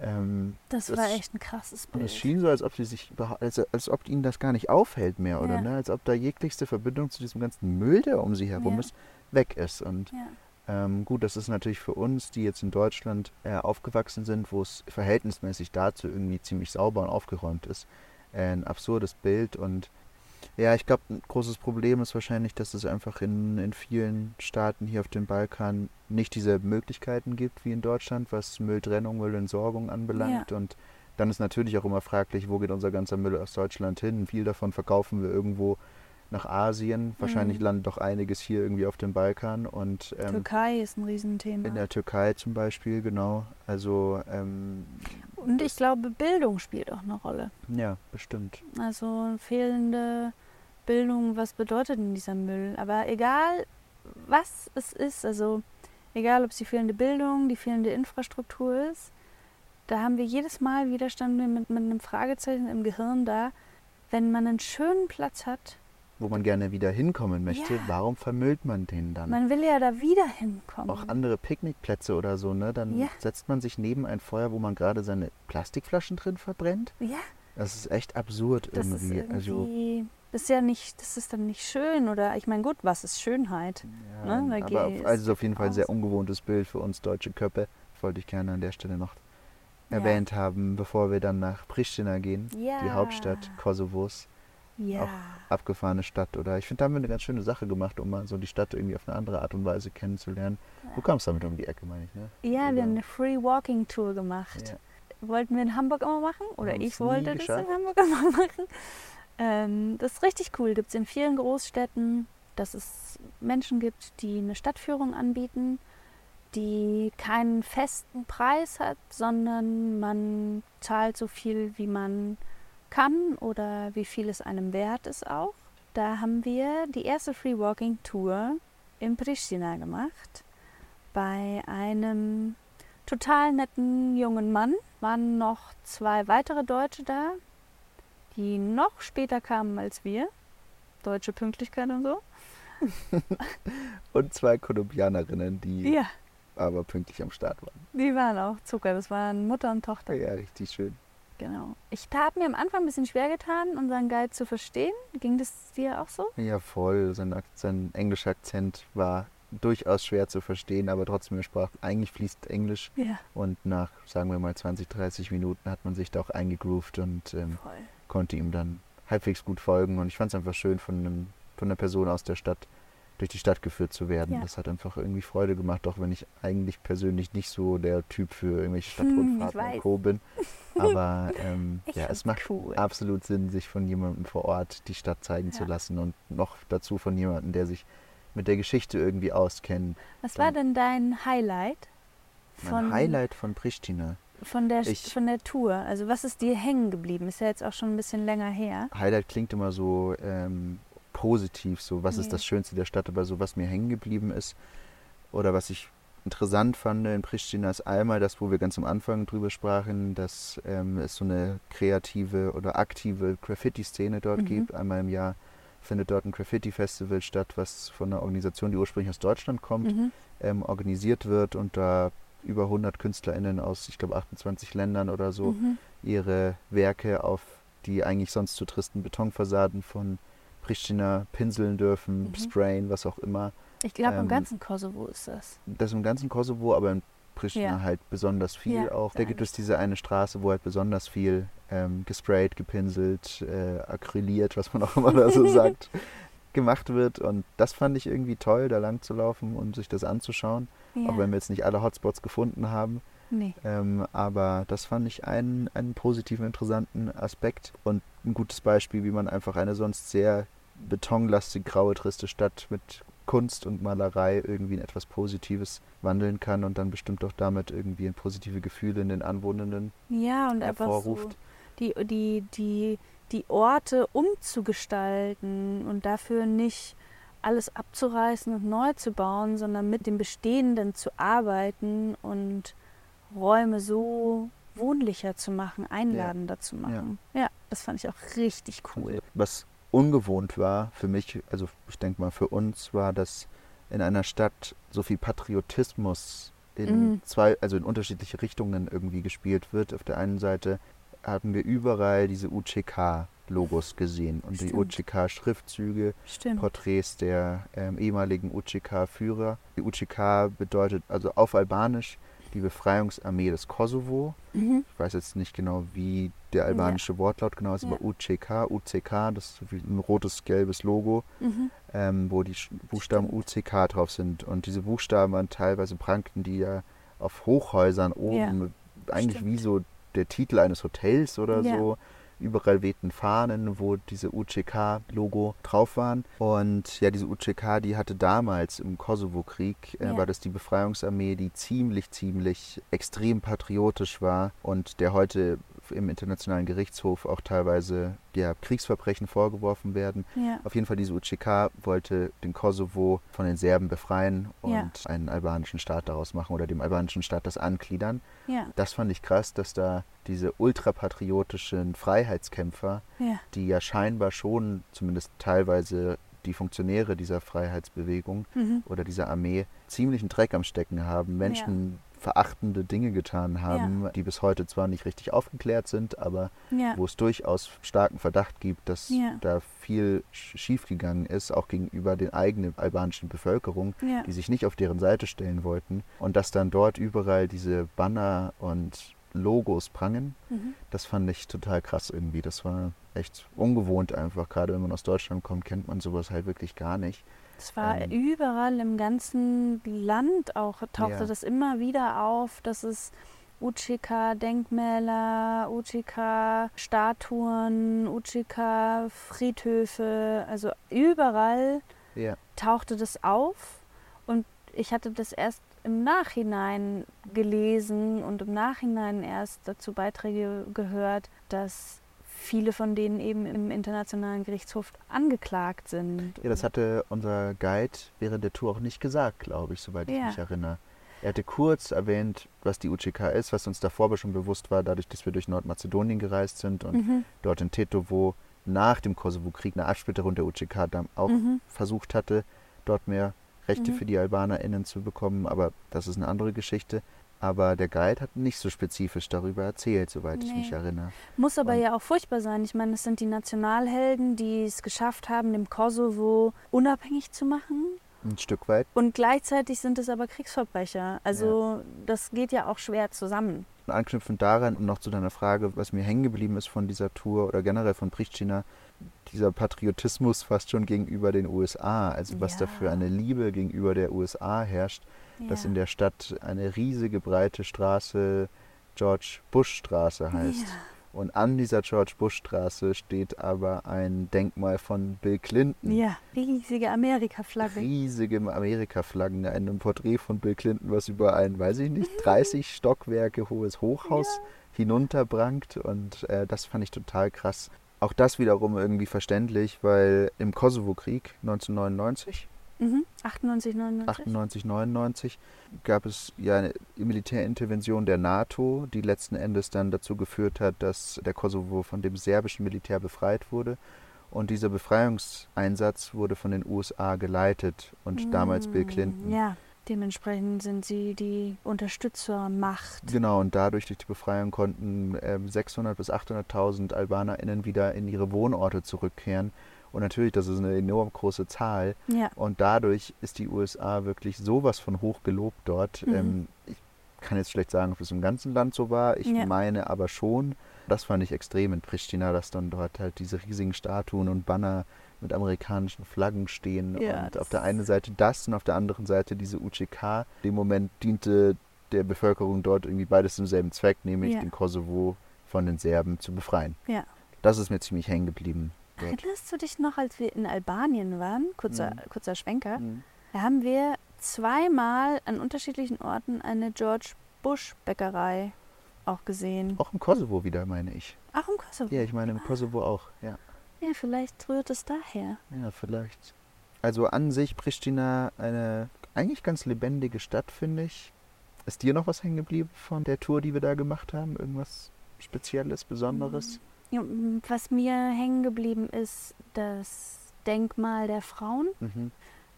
ähm, Das, Das- war echt ein krasses und Bild. es schien so, als ob sie sich als, als ob ihnen das gar nicht auffällt mehr, oder Ja. ne? Als ob da jeglichste Verbindung zu diesem ganzen Müll, der um sie herum Ja. ist, weg ist. Und ja. ähm, gut, das ist natürlich für uns, die jetzt in Deutschland äh, aufgewachsen sind, wo es verhältnismäßig dazu irgendwie ziemlich sauber und aufgeräumt ist, äh, ein absurdes Bild. Und ja, ich glaube, ein großes Problem ist wahrscheinlich, dass es einfach in, in vielen Staaten hier auf dem Balkan nicht diese Möglichkeiten gibt wie in Deutschland, was Mülltrennung, Müllentsorgung anbelangt. Und dann ist natürlich auch immer fraglich, wo geht unser ganzer Müll aus Deutschland hin? Viel davon verkaufen wir irgendwo nach Asien. Wahrscheinlich Mhm. landet doch einiges hier irgendwie auf dem Balkan. Und ähm, Türkei ist ein Riesenthema. in der Türkei zum Beispiel, genau. Also, ähm, Und ich glaube, Bildung spielt auch eine Rolle. ja, bestimmt. Also fehlende Bildung, was bedeutet denn dieser Müll? Aber egal, was es ist, also egal, ob es die fehlende Bildung, die fehlende Infrastruktur ist, da haben wir jedes Mal wir mit, mit einem Fragezeichen im Gehirn da, wenn man einen schönen Platz hat. Wo man gerne wieder hinkommen möchte, Ja. warum vermüllt man den dann? Man will ja da wieder hinkommen. Auch andere Picknickplätze oder so, ne? Dann Ja. setzt man sich neben ein Feuer, wo man gerade seine Plastikflaschen drin verbrennt. ja, Das ist echt absurd das ist irgendwie. Also, irgendwie, das ist ja nicht, das ist dann nicht schön oder ich meine, gut, was ist Schönheit? ja, ne, aber auf, also es ist auf jeden Fall ein sehr ungewohntes Bild für uns deutsche Köppe. Wollte ich gerne an der Stelle noch erwähnt haben, bevor wir dann nach Pristina gehen, die Hauptstadt Kosovos. Ja. auch abgefahrene Stadt. Oder ich finde, da haben wir eine ganz schöne Sache gemacht, um mal so die Stadt irgendwie auf eine andere Art und Weise kennenzulernen. Du kamst damit um die Ecke, meine ich, ne? Ja, wir Oder- haben eine Free Walking Tour gemacht. Ja. Wollten wir in Hamburg immer machen oder ich wollte das in Hamburg immer machen. Ähm, das ist richtig cool. Gibt es in vielen Großstädten, dass es Menschen gibt, die eine Stadtführung anbieten, die keinen festen Preis hat, sondern man zahlt so viel, wie man kann oder wie viel es einem wert ist auch. Da haben wir die erste Free Walking Tour in Pristina gemacht bei einem total netten jungen Mann. Waren noch zwei weitere Deutsche da, die noch später kamen als wir. Deutsche Pünktlichkeit und so. Und zwei Kolumbianerinnen, die Ja, aber pünktlich am Start waren. die waren auch Zucker. Das waren Mutter und Tochter. Ja, richtig schön. Genau. Ich habe mir am Anfang ein bisschen schwer getan, unseren Guide zu verstehen. Ging das dir auch so? Ja, voll. Sein, sein englischer Akzent war durchaus schwer zu verstehen, aber trotzdem, er sprach eigentlich fließt Englisch. Ja, Und nach, sagen wir mal, 20, 30 Minuten hat man sich da auch eingegroovt und ähm, konnte ihm dann halbwegs gut folgen. Und ich fand es einfach schön, von, einem, von einer Person aus der Stadt durch die Stadt geführt zu werden. Ja. Das hat einfach irgendwie Freude gemacht, auch wenn ich eigentlich persönlich nicht so der Typ für irgendwelche Hm, Stadtrundfahrten weiß. und Co. bin. Aber ähm, ja, es macht cool. absolut Sinn, sich von jemandem vor Ort die Stadt zeigen zu Ja. lassen und noch dazu von jemandem, der sich mit der Geschichte irgendwie auskennt. Was war denn dein Highlight Mein von, Highlight von Pristina. von, der, Ich- von der Tour? Also was ist dir hängen geblieben? Ist ja jetzt auch schon ein bisschen länger her. Highlight klingt immer so ähm, positiv, so was Nee. ist das Schönste der Stadt, aber so was mir hängen geblieben ist oder was ich interessant fand in Pristina ist einmal das, wo wir ganz am Anfang drüber sprachen, dass ähm, es so eine kreative oder aktive Graffiti-Szene dort Mhm. gibt. Einmal im Jahr findet dort ein Graffiti-Festival statt, was von einer Organisation, die ursprünglich aus Deutschland kommt, Mhm. ähm, organisiert wird und da über 100 KünstlerInnen aus, ich glaube, 28 Ländern oder so Mhm. ihre Werke auf die eigentlich sonst zu tristen Betonfassaden von Pristina pinseln dürfen, Mhm. sprayen, was auch immer. Ich glaube, im Ähm, ganzen Kosovo ist das. Das im ganzen Kosovo, aber in Pristina Ja. halt besonders viel Ja, auch. Da gibt es diese eine Straße, wo halt besonders viel ähm, gesprayt, gepinselt, äh, acryliert, was man auch immer da so sagt, gemacht wird. Und das fand ich irgendwie toll, da lang zu laufen und sich das anzuschauen. Ja. Auch wenn wir jetzt nicht alle Hotspots gefunden haben. nee. Ähm, aber das fand ich einen, einen positiven, interessanten Aspekt und ein gutes Beispiel, wie man einfach eine sonst sehr betonlastig graue, triste Stadt mit Kunst und Malerei irgendwie in etwas Positives wandeln kann und dann bestimmt auch damit irgendwie ein positive Gefühle in den Anwohnenden Ja, und einfach so hervorruft. die, die, die, die Orte umzugestalten und dafür nicht alles abzureißen und neu zu bauen, sondern mit dem Bestehenden zu arbeiten und Räume so wohnlicher zu machen, einladender zu machen. Ja. das fand ich auch richtig cool. Was ungewohnt war für mich, also ich denke mal für uns, war, dass in einer Stadt so viel Patriotismus in Mhm. zwei, also in unterschiedliche Richtungen irgendwie gespielt wird. Auf der einen Seite haben wir überall diese UCK-Logos gesehen und die Stimmt. UCK-Schriftzüge, Stimmt. Porträts der ähm, ehemaligen UCK-Führer. Die UCK bedeutet also auf Albanisch die Befreiungsarmee des Kosovo. Mhm. Ich weiß jetzt nicht genau, wie der albanische Wortlaut genau ist, Ja. aber UCK, UCK, das ist ein rotes, gelbes Logo, Mhm. ähm, wo die Buchstaben UCK drauf sind. Und diese Buchstaben waren teilweise prangten die ja auf Hochhäusern oben, eigentlich stimmt. wie so der Titel eines Hotels oder Ja. so. Überall wehten Fahnen, wo diese UCK-Logo drauf waren. Und ja, diese UCK, die hatte damals im Kosovo-Krieg, äh, Ja. war das die Befreiungsarmee, die ziemlich, ziemlich extrem patriotisch war und der heute im Internationalen Gerichtshof auch teilweise ja, Kriegsverbrechen vorgeworfen werden. Ja. Auf jeden Fall, diese UCK wollte den Kosovo von den Serben befreien und Ja. einen albanischen Staat daraus machen oder dem albanischen Staat das angliedern. Das fand ich krass, dass da diese ultrapatriotischen Freiheitskämpfer, die ja scheinbar schon zumindest teilweise die Funktionäre dieser Freiheitsbewegung Mhm. oder dieser Armee ziemlichen Dreck am Stecken haben, Menschen verachtende Dinge getan haben, die bis heute zwar nicht richtig aufgeklärt sind, aber Ja. wo es durchaus starken Verdacht gibt, dass Ja. da viel sch- schiefgegangen ist, auch gegenüber der eigenen albanischen Bevölkerung, Ja. die sich nicht auf deren Seite stellen wollten. Und dass dann dort überall diese Banner und Logos prangen, Mhm. das fand ich total krass irgendwie. Das war echt ungewohnt einfach. Gerade wenn man aus Deutschland kommt, kennt man sowas halt wirklich gar nicht. Es war Ähm, überall im ganzen Land auch, tauchte Ja. das immer wieder auf, dass es UCK-Denkmäler, UCK-Statuen, UCK-Friedhöfe, also überall Ja, tauchte das auf. Und ich hatte das erst im Nachhinein gelesen und im Nachhinein erst dazu Beiträge gehört, dass viele von denen eben im Internationalen Gerichtshof angeklagt sind. ja das hatte unser Guide während der Tour auch nicht gesagt, glaube ich, soweit ich Ja. mich erinnere. Er hatte kurz erwähnt, was die UCK ist, was uns davor aber schon bewusst war, dadurch, dass wir durch Nordmazedonien gereist sind und Mhm. dort in Tetovo nach dem Kosovo-Krieg eine Absplitterung der UCK dann auch Mhm. versucht hatte, dort mehr Rechte Mhm. für die AlbanerInnen zu bekommen, aber das ist eine andere Geschichte. Aber der Guide hat nicht so spezifisch darüber erzählt, soweit ich Nee. mich erinnere. Muss aber Und- ja auch furchtbar sein. Ich meine, es sind die Nationalhelden, die es geschafft haben, dem Kosovo unabhängig zu machen. Ein Stück weit. Und gleichzeitig sind es aber Kriegsverbrecher. Also das geht ja auch schwer zusammen. Und anknüpfend daran und noch zu deiner Frage, was mir hängen geblieben ist von dieser Tour oder generell von Pristina, dieser Patriotismus fast schon gegenüber den USA, also was da Ja. für eine Liebe gegenüber der USA herrscht, dass Ja. in der Stadt eine riesige breite Straße George Bush Straße heißt. Ja. Und an dieser George Bush Straße steht aber ein Denkmal von Bill Clinton. Ja, riesige Amerika-Flagge. Riesige Amerika-Flaggen, ein Porträt von Bill Clinton, was über ein, weiß ich nicht, 30 Stockwerke hohes Hochhaus hinunterbrankt. Und äh, das fand ich total krass. Auch das wiederum irgendwie verständlich, weil im Kosovo-Krieg 1999 Mhm. 98, 99. 98, 99 gab es ja eine Militärintervention der NATO, die letzten Endes dann dazu geführt hat, dass der Kosovo von dem serbischen Militär befreit wurde. Und dieser Befreiungseinsatz wurde von den USA geleitet und damals Bill Clinton. Ja, dementsprechend sind sie die Unterstützermacht. Genau, und dadurch durch die Befreiung konnten ähm, 600.000 bis 800.000 AlbanerInnen wieder in ihre Wohnorte zurückkehren. Und natürlich, das ist eine enorm große Zahl. Ja, Und dadurch ist die USA wirklich sowas von hoch gelobt dort. Mhm. Ähm, ich kann jetzt schlecht sagen, ob es im ganzen Land so war. Ich Ja. meine aber schon. Das fand ich extrem in Pristina, dass dann dort halt diese riesigen Statuen und Banner mit amerikanischen Flaggen stehen. Ja, und auf der einen Seite das und auf der anderen Seite diese UCK. Dem Moment diente der Bevölkerung dort irgendwie beides zum selben Zweck, nämlich den Kosovo von den Serben zu befreien. Das ist mir ziemlich hängen geblieben. Dort. Erinnerst du dich noch, als wir in Albanien waren? Kurzer, Mhm. kurzer Schwenker. Mhm. Da haben wir zweimal an unterschiedlichen Orten eine George Bush Bäckerei auch gesehen. Auch im Kosovo wieder, meine ich. Auch im Kosovo. Ja, ich meine im Kosovo auch, ja. Ja, vielleicht rührt es daher. Ja, vielleicht. Also an sich Pristina eine eigentlich ganz lebendige Stadt, finde ich. Ist dir noch was hängen geblieben von der Tour, die wir da gemacht haben? Irgendwas Spezielles, Besonderes? Ja, m, was mir hängen geblieben ist, das Denkmal der Frauen. Mhm.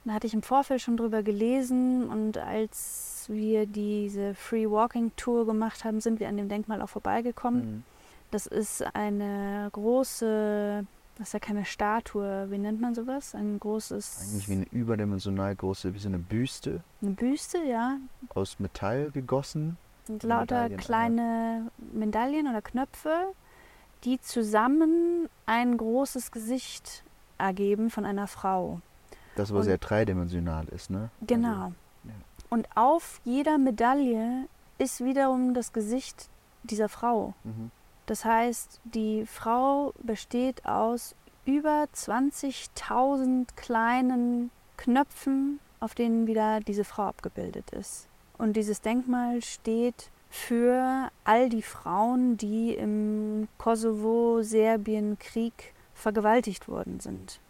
Da hatte ich im Vorfeld schon drüber gelesen und als wir diese Free Walking Tour gemacht haben, sind wir an dem Denkmal auch vorbeigekommen. Mhm. Das ist eine große, das ist ja keine Statue, wie nennt man sowas? Ein großes, Eigentlich wie eine überdimensional große, wie so eine Büste eine Büste, ja. aus Metall gegossen. Und lauter Medaillen, kleine Medaillen oder Knöpfe, die zusammen ein großes Gesicht ergeben von einer Frau. Das aber Und- sehr dreidimensional ist, ne? Genau. Also, ja. Und auf jeder Medaille ist wiederum das Gesicht dieser Frau. mhm. Das heißt, die Frau besteht aus über 20.000 kleinen Knöpfen, auf denen wieder diese Frau abgebildet ist. Und dieses Denkmal steht für all die Frauen, die im Kosovo-Serbien-Krieg vergewaltigt worden sind.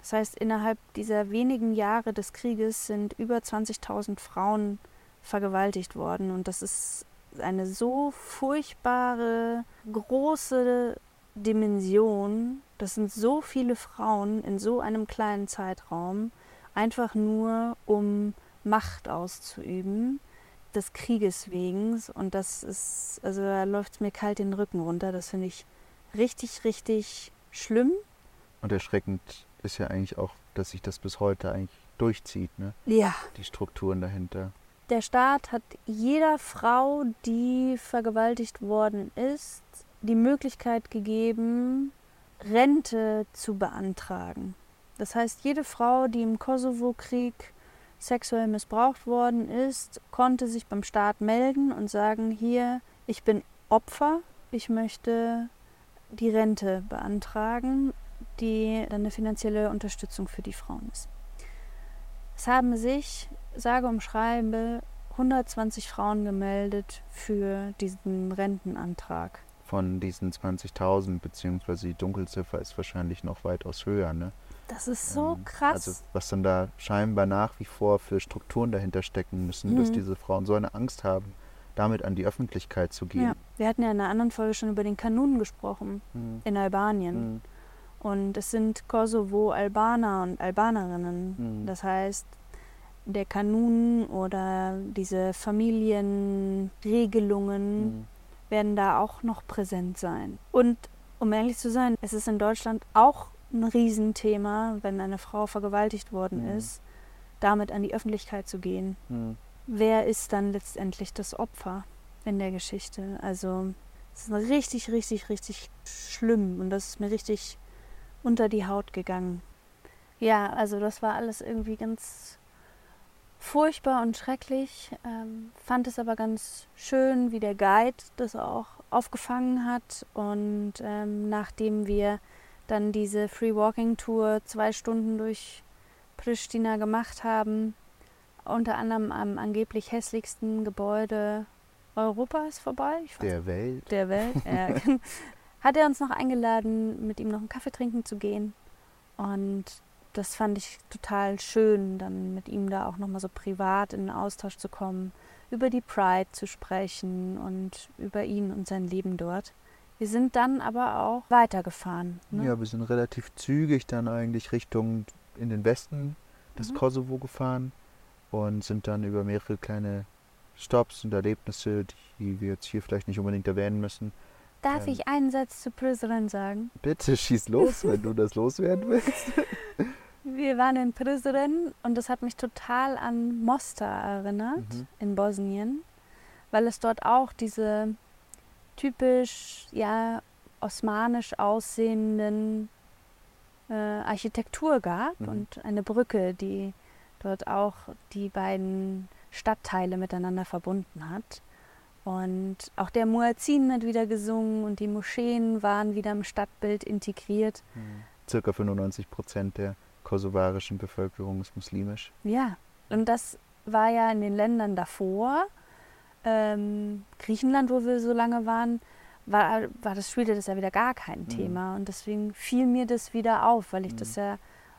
Das heißt, innerhalb dieser wenigen Jahre des Krieges sind über 20.000 Frauen vergewaltigt worden. Und das ist eine so furchtbare, große Dimension. Das sind so viele Frauen in so einem kleinen Zeitraum, einfach nur um Macht auszuüben, des Krieges wegen. Und das ist, also da läuft es mir kalt den Rücken runter. Das finde ich richtig, richtig schlimm. Und erschreckend ist ja eigentlich auch, dass sich das bis heute eigentlich durchzieht, ne? Ja. Die Strukturen dahinter. Der Staat hat jeder Frau, die vergewaltigt worden ist, die Möglichkeit gegeben, Rente zu beantragen. Das heißt, jede Frau, die im Kosovo-Krieg sexuell missbraucht worden ist, konnte sich beim Staat melden und sagen, hier, ich bin Opfer, ich möchte die Rente beantragen, die dann eine finanzielle Unterstützung für die Frauen ist. Es haben sich, sage und schreibe, 120 Frauen gemeldet für diesen Rentenantrag. Von diesen 20.000, beziehungsweise die Dunkelziffer ist wahrscheinlich noch weitaus höher, ne? Das ist so Ähm, krass. Also was dann da scheinbar nach wie vor für Strukturen dahinter stecken müssen, dass Mhm. diese Frauen so eine Angst haben, damit an die Öffentlichkeit zu ja. gehen. Wir hatten ja in einer anderen Folge schon über den Kanun gesprochen Mhm. in Albanien. Mhm. Und es sind Kosovo-Albaner und Albanerinnen. Mhm. Das heißt, der Kanun oder diese Familienregelungen Mhm. werden da auch noch präsent sein. Und um ehrlich zu sein, es ist in Deutschland auch ein Riesenthema, wenn eine Frau vergewaltigt worden Mhm. ist, damit an die Öffentlichkeit zu gehen. Mhm. Wer ist dann letztendlich das Opfer in der Geschichte? Also es ist richtig, richtig, richtig schlimm und das ist mir richtig unter die Haut gegangen. Ja, also das war alles irgendwie ganz furchtbar und schrecklich. Ähm, fand es aber ganz schön, wie der Guide das auch aufgefangen hat. Und ähm, nachdem wir dann diese Free Walking Tour zwei Stunden durch Pristina gemacht haben, unter anderem am angeblich hässlichsten Gebäude Europas vorbei, Der Welt. der Welt, ja, hat er uns noch eingeladen, mit ihm noch einen Kaffee trinken zu gehen. Und das fand ich total schön, dann mit ihm da auch nochmal so privat in den Austausch zu kommen, über die Pride zu sprechen und über ihn und sein Leben dort. Wir sind dann aber auch weitergefahren. Ne? Ja, wir sind relativ zügig dann eigentlich Richtung in den Westen des Mhm. Kosovo gefahren und sind dann über mehrere kleine Stops und Erlebnisse, die wir jetzt hier vielleicht nicht unbedingt erwähnen müssen. Darf ähm, ich einen Satz zu Prizren sagen? Bitte schieß los, wenn du das loswerden willst. Wir waren in Prizren und das hat mich total an Mostar erinnert. Mhm. in Bosnien, weil es dort auch diese typisch ja osmanisch aussehenden äh, Architektur gab Mhm. und eine Brücke, die dort auch die beiden Stadtteile miteinander verbunden hat. Und auch der Muezzin hat wieder gesungen und die Moscheen waren wieder im Stadtbild integriert. Circa 95 Prozent der kosovarischen Bevölkerung ist muslimisch. Ja, und das war ja in den Ländern davor, ähm, Griechenland, wo wir so lange waren, war, war das spielte das ja wieder gar kein Mhm. Thema. Und deswegen fiel mir das wieder auf, weil ich Mhm. das ja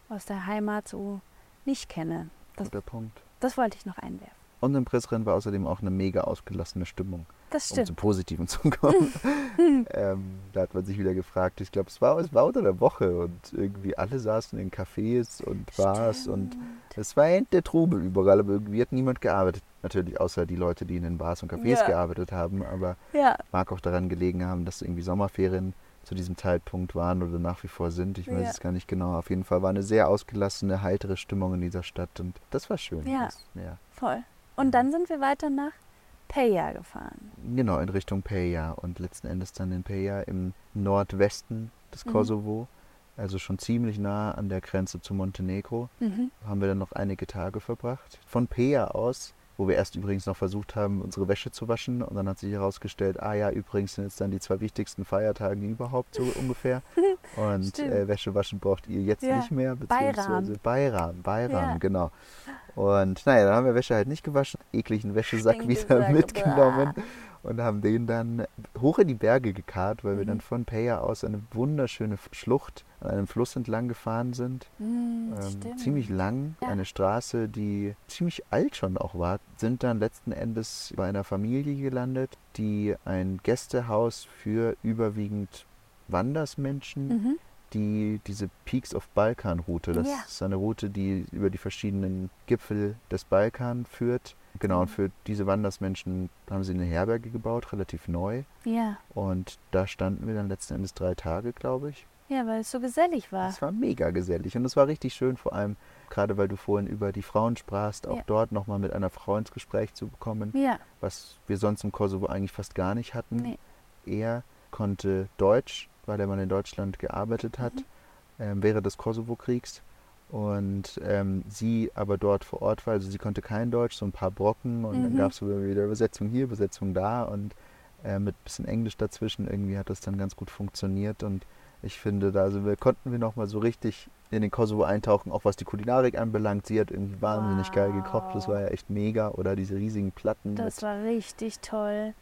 aus der Heimat so nicht kenne. Das, Guter Punkt. das wollte ich noch einwerfen. Und im Pressrennen war außerdem auch eine mega ausgelassene Stimmung, Das um stimmt. zum Positiven zu kommen. ähm, da hat man sich wieder gefragt, ich glaube, es war, es war unter der Woche und irgendwie alle saßen in Cafés und Bars und es war der Trubel überall, aber irgendwie hat niemand gearbeitet. Natürlich außer die Leute, die in den Bars und Cafés Ja. gearbeitet haben, aber Ja, mag auch daran gelegen haben, dass irgendwie Sommerferien zu diesem Zeitpunkt waren oder nach wie vor sind. Ich weiß Ja. es gar nicht genau. Auf jeden Fall war eine sehr ausgelassene, heitere Stimmung in dieser Stadt und das war schön. Ja. Das, ja. voll. Und dann sind wir weiter nach Peja gefahren. Genau, in Richtung Peja und letzten Endes dann in Peja im Nordwesten des Mhm. Kosovo, also schon ziemlich nah an der Grenze zu Montenegro, Mhm. haben wir dann noch einige Tage verbracht. Von Peja aus, wo wir erst übrigens noch versucht haben, unsere Wäsche zu waschen. Und dann hat sich herausgestellt, ah ja, übrigens sind jetzt dann die zwei wichtigsten Feiertage überhaupt so ungefähr. Und äh, Wäsche waschen braucht ihr jetzt Ja, nicht mehr, beziehungsweise Bayram, Bayram, Ja. genau. Und naja, dann haben wir Wäsche halt nicht gewaschen, ekligen Wäschesack wieder mitgenommen und haben den dann hoch in die Berge gekarrt, weil wir Mhm. dann von Peja aus eine wunderschöne Schlucht an einem Fluss entlang gefahren sind. Mhm, Ähm, ziemlich lang, Ja. eine Straße, die ziemlich alt schon auch war, sind dann letzten Endes bei einer Familie gelandet, die ein Gästehaus für überwiegend Wandersmenschen, Mhm. die diese Peaks of Balkan Route, das Ja. ist eine Route, die über die verschiedenen Gipfel des Balkan führt. Genau, und für diese Wandersmenschen haben sie eine Herberge gebaut, relativ neu. Ja. Und da standen wir dann letzten Endes drei Tage, glaube ich. ja, weil es so gesellig war. Es war mega gesellig und es war richtig schön, vor allem gerade weil du vorhin über die Frauen sprachst, auch Ja. dort nochmal mit einer Frau ins Gespräch zu bekommen, Ja, was wir sonst im Kosovo eigentlich fast gar nicht hatten. nee. Er konnte Deutsch, weil er mal in Deutschland gearbeitet hat, Mhm. ähm, während des Kosovo-Kriegs. Und ähm, sie aber dort vor Ort war, also sie konnte kein Deutsch, so ein paar Brocken und dann Mhm. gab es wieder Übersetzung hier, Übersetzung da und äh, mit bisschen Englisch dazwischen irgendwie hat das dann ganz gut funktioniert und ich finde, da also wir, konnten wir nochmal so richtig in den Kosovo eintauchen, auch was die Kulinarik anbelangt. Sie hat irgendwie wahnsinnig geil gekocht, das Wow. war ja echt mega. Oder diese riesigen Platten Das war richtig toll.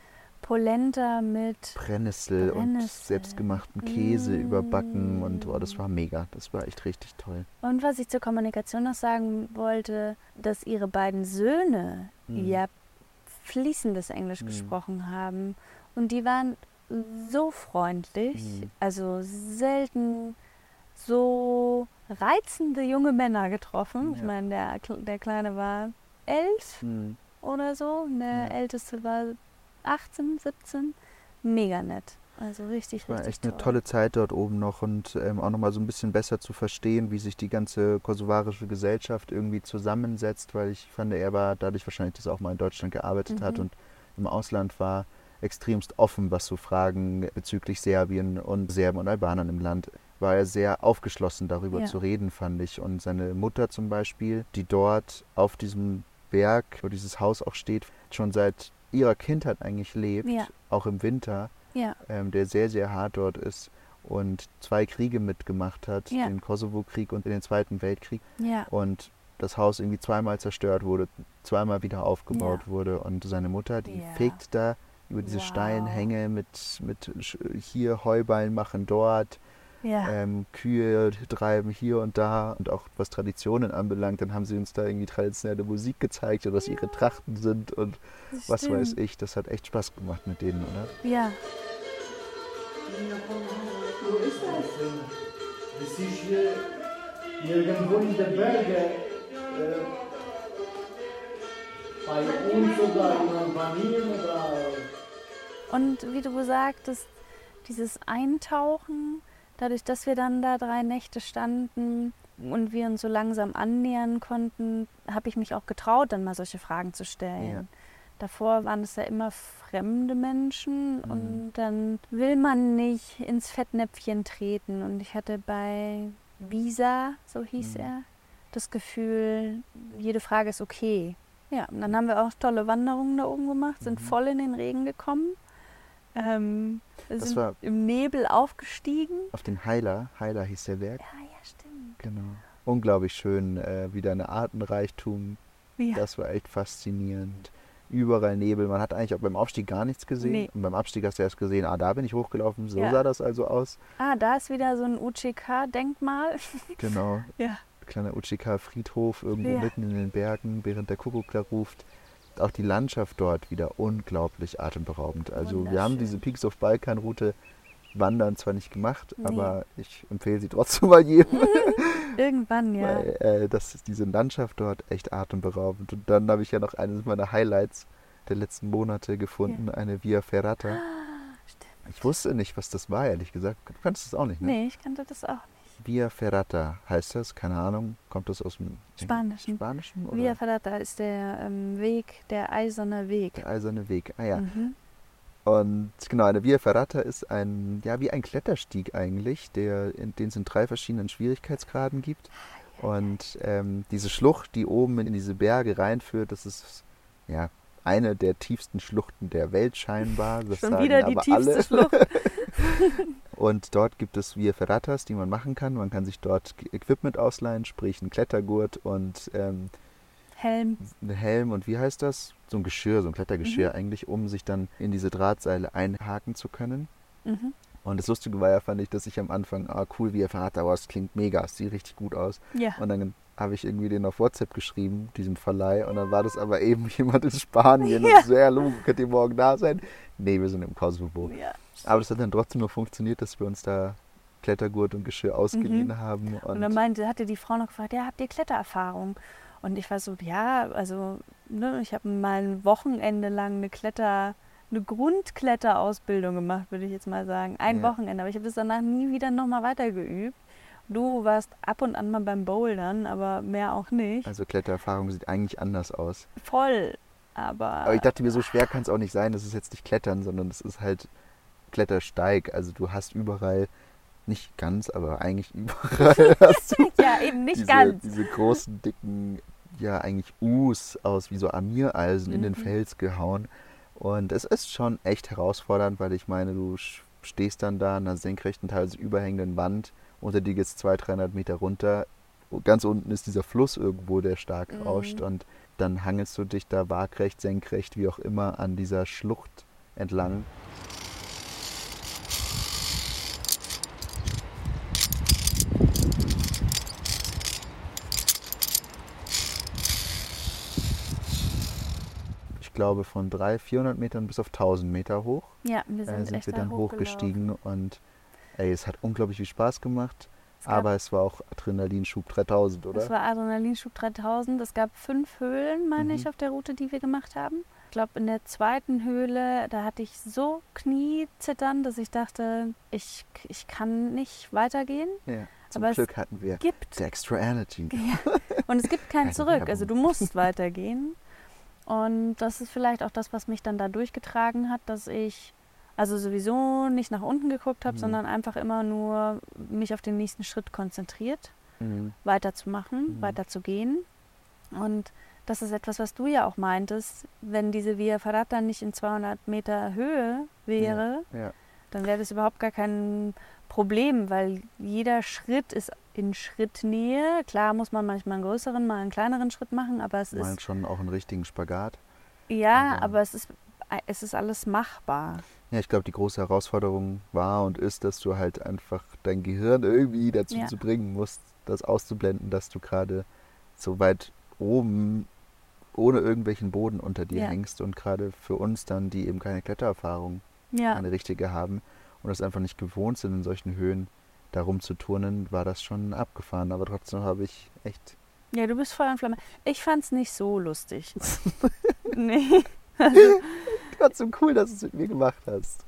Polenta mit. Brennnessel, und Brennnessel. selbstgemachten Käse Mm. überbacken und oh, das war mega. Das war echt richtig toll. Und was ich zur Kommunikation noch sagen wollte, dass ihre beiden Söhne Mhm. ja fließendes Englisch Mhm. gesprochen haben. Und die waren so freundlich. Mhm. Also selten so reizende junge Männer getroffen. Ich Ja. meine, der, der Kleine war elf Mhm. oder so. und Der Ja. Älteste war 18, 17. Mega nett. Also richtig, war richtig echt eine toll. tolle Zeit dort oben noch und ähm, auch nochmal so ein bisschen besser zu verstehen, wie sich die ganze kosovarische Gesellschaft irgendwie zusammensetzt, weil ich fand, er war dadurch wahrscheinlich, dass er auch mal in Deutschland gearbeitet hat Mhm. und im Ausland war, extremst offen, was so Fragen bezüglich Serbien und Serben und Albanern im Land war er sehr aufgeschlossen darüber Ja. zu reden, fand ich. Und seine Mutter zum Beispiel, die dort auf diesem Berg, wo dieses Haus auch steht, schon seit ihrer Kindheit eigentlich lebt, Ja. auch im Winter, Ja, ähm, der sehr, sehr hart dort ist und zwei Kriege mitgemacht hat, Ja. den Kosovo-Krieg und den Zweiten Weltkrieg. Und das Haus irgendwie zweimal zerstört wurde, zweimal wieder aufgebaut wurde. Und seine Mutter, die fegt da über diese Wow. Steinhänge mit, mit Sch- hier Heuballen machen dort, Ja. ähm, Kühe treiben hier und da. Und auch was Traditionen anbelangt, dann haben sie uns da irgendwie traditionelle Musik gezeigt oder was ihre Trachten sind und das was weiß stimmt. ich. Das hat echt Spaß gemacht mit denen, oder? Ja. Wo ist das? Das ist hier irgendwo in den Bergen. Äh, bei uns oder in Albanien oder. Und wie du sagtest, dieses Eintauchen, dadurch, dass wir dann da drei Nächte standen und wir uns so langsam annähern konnten, habe ich mich auch getraut, dann mal solche Fragen zu stellen. Ja. Davor waren es ja immer fremde Menschen Mhm. und dann will man nicht ins Fettnäpfchen treten. Und ich hatte bei Visa, so hieß Mhm. er, das Gefühl, jede Frage ist okay. Ja, und dann haben wir auch tolle Wanderungen da oben gemacht, sind Mhm. voll in den Regen gekommen, ähm, Das sind war- im Nebel aufgestiegen. Auf den Heiler, Heiler hieß der Berg, Ja, ja, stimmt. genau. Unglaublich schön, äh, wieder eine Artenreichtum, Ja. das war echt faszinierend. Überall Nebel, man hat eigentlich auch beim Aufstieg gar nichts gesehen. Nee. Und beim Abstieg hast du erst gesehen, ah, da bin ich hochgelaufen, so Ja. sah das also aus. Ah, da ist wieder so ein UCK-Denkmal. Genau, Ja. kleiner UCK-Friedhof irgendwo Ja. mitten in den Bergen, während der Kuckuck da ruft. Auch die Landschaft dort wieder unglaublich atemberaubend. Also wir haben diese Peaks of Balkan-Route wandern zwar nicht gemacht, Nee. aber ich empfehle sie trotzdem mal jedem. Irgendwann, ja. Weil äh, das ist diese Landschaft dort echt atemberaubend. Und dann habe ich ja noch eines meiner Highlights der letzten Monate gefunden, eine Via Ferrata. Ah, Stimmt. Ich wusste nicht, was das war, ehrlich gesagt. Du kannst es auch nicht, ne? Nee, ich kannte das auch nicht. Via Ferrata heißt das, keine Ahnung. Kommt das aus dem Spanischen. Spanischen oder Via Ferrata ist der ähm, Weg, der eiserne Weg. der eiserne Weg? Ah ja. Mhm. Und genau, eine Via Ferrata ist ein, ja, wie ein Kletterstieg eigentlich, der, in, den es in drei verschiedenen Schwierigkeitsgraden gibt. Und ähm, diese Schlucht, die oben in diese Berge reinführt, das ist ja eine der tiefsten Schluchten der Welt scheinbar. Das Schon sagen wieder die aber tiefste alle. Schlucht. Und dort gibt es Via Ferratas, die man machen kann. Man kann sich dort Equipment ausleihen, sprich einen Klettergurt und ähm, Helm. Helm und wie heißt das? So ein Geschirr, so ein Klettergeschirr Mhm. eigentlich, um sich dann in diese Drahtseile einhaken zu können. Mhm. Und das Lustige war ja, fand ich, dass ich am Anfang, ah cool, Via Ferrata, aber es klingt mega, es sieht richtig gut aus. Ja. Und dann habe ich irgendwie den auf WhatsApp geschrieben, diesem Verleih, und dann war das aber eben jemand in Spanien Ja. und so, ja, Logo, könnt ihr morgen da sein? Nee, wir sind im Kosovo. ja. Aber das hat dann trotzdem nur funktioniert, dass wir uns da Klettergurt und Geschirr ausgeliehen haben. Mhm. Und Und, dann meinte, hatte die Frau noch gefragt, ja, habt ihr Klettererfahrung? Und ich war so, ja, also, ne, ich habe mal ein Wochenende lang eine Kletter, eine Grundkletterausbildung gemacht, würde ich jetzt mal sagen. Ein Ja. Wochenende, aber ich habe das danach nie wieder nochmal weitergeübt. Du warst ab und an mal beim Bouldern, aber mehr auch nicht. also Klettererfahrung sieht eigentlich anders aus. Voll. Aber, Aber ich dachte mir, so schwer kann es auch nicht sein. Das ist jetzt nicht Klettern, sondern das ist halt Klettersteig. Also du hast überall, nicht ganz, aber eigentlich überall hast du ja, eben nicht diese, ganz. diese großen, dicken, ja eigentlich Us aus wie so Amireisen in den Mhm. Fels gehauen. Und es ist schon echt herausfordernd, weil ich meine, du stehst dann da an einer senkrechten, teilweise überhängenden Wand. Unter dir geht es 200, 300 Meter runter. Ganz unten ist dieser Fluss irgendwo, der stark Mhm. rauscht. Und dann hangelst du dich da waagrecht, senkrecht, wie auch immer, an dieser Schlucht entlang. Ich glaube, von 300, 400 Metern bis auf 1000 Meter hoch Ja, wir sind, äh, sind echt wir da dann hochgestiegen. Und ey, es hat unglaublich viel Spaß gemacht. Es Aber es war auch Adrenalinschub 3000, oder? Es war Adrenalinschub 3000. Es gab fünf Höhlen, meine Mhm. ich, auf der Route, die wir gemacht haben. Ich glaube, in der zweiten Höhle, da hatte ich so Kniezittern, dass ich dachte, ich, ich kann nicht weitergehen. ja. Zum aber es Glück hatten wir Gibt. Extra Energy. Und es gibt kein Zurück. Also du musst weitergehen. Und das ist vielleicht auch das, was mich dann da durchgetragen hat, dass ich also sowieso nicht nach unten geguckt habe, Mhm. sondern einfach immer nur mich auf den nächsten Schritt konzentriert. Mhm. weiterzumachen, Mhm. weiterzugehen. Und das ist etwas, was du ja auch meintest. Wenn diese Via Ferrata nicht in 200 Meter Höhe wäre, Ja. dann wäre das überhaupt gar kein Problem, weil jeder Schritt ist in Schrittnähe. Klar muss man manchmal einen größeren, mal einen kleineren Schritt machen, aber es Mal ist schon auch einen richtigen Spagat. ja, aber- aber es ist es ist alles machbar. Ja, ich glaube, die große Herausforderung war und ist, dass du halt einfach dein Gehirn irgendwie dazu Ja. zu bringen musst, das auszublenden, dass du gerade so weit oben ohne irgendwelchen Boden unter dir Ja. hängst und gerade für uns dann, die eben keine Klettererfahrung Ja, eine richtige haben und das einfach nicht gewohnt sind, in solchen Höhen da rumzuturnen, war das schon abgefahren. Aber trotzdem habe ich echt. ja, du bist Feuer und Flamme. Ich fand's nicht so lustig. nee. Also, Trotzdem cool, dass du es mit mir gemacht hast.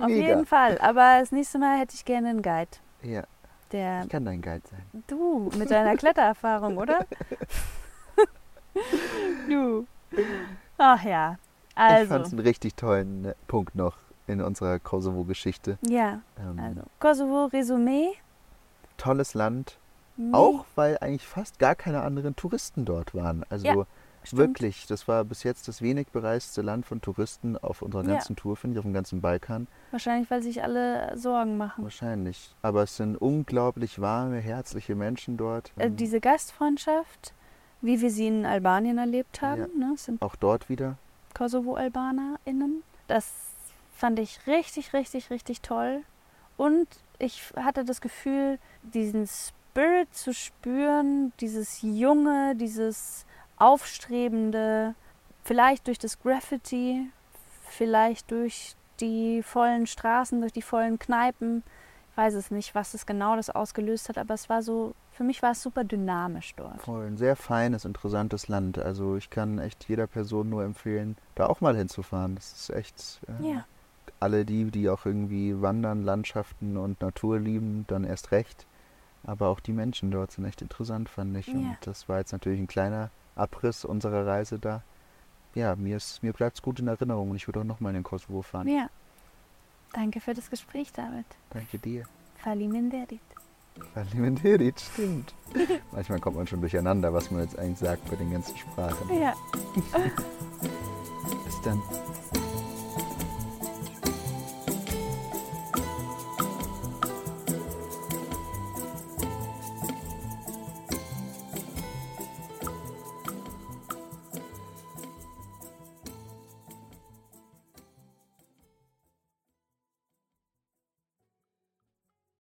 Auf jeden Fall. Aber das nächste Mal hätte ich gerne einen Guide. Ja, Der ich kann dein Guide sein. du mit deiner Klettererfahrung, oder? du. Ach ja. Ich fand es Also. einen richtig tollen äh, Punkt noch in unserer Kosovo-Geschichte. Ja, Ähm, also. Kosovo, Resümee. Tolles Land, Nee. Auch weil eigentlich fast gar keine anderen Touristen dort waren. Also Ja, stimmt. wirklich, das war bis jetzt das wenig bereiste Land von Touristen auf unserer Ja. ganzen Tour, finde ich, auf dem ganzen Balkan. Wahrscheinlich, weil sich alle Sorgen machen. Wahrscheinlich. Aber es sind unglaublich warme, herzliche Menschen dort. Äh, diese Gastfreundschaft, wie wir sie in Albanien erlebt haben, Ja. ne, sind Auch dort wieder. Kosovo-AlbanerInnen. Das fand ich richtig, richtig, richtig toll. Und ich hatte das Gefühl, diesen Spirit zu spüren, dieses Junge, dieses Aufstrebende, vielleicht durch das Graffiti, vielleicht durch die vollen Straßen, durch die vollen Kneipen. Ich weiß es nicht, was es genau das ausgelöst hat, aber es war so, für mich war es super dynamisch dort. Voll ein sehr feines, interessantes Land. Also ich kann echt jeder Person nur empfehlen, da auch mal hinzufahren. Das ist echt äh, Ja, alle die, die auch irgendwie wandern, Landschaften und Natur lieben, dann erst recht. Aber auch die Menschen dort sind echt interessant, fand ich. Ja. Und das war jetzt natürlich ein kleiner Abriss unserer Reise da. Ja, mir, ist, mir bleibt es gut in Erinnerung und ich würde auch nochmal in den Kosovo fahren. ja. Danke für das Gespräch, David. Danke dir. Falimenderit. Alimenterit, stimmt. Manchmal kommt man schon durcheinander, was man jetzt eigentlich sagt bei den ganzen Sprachen. Ja. Bis dann.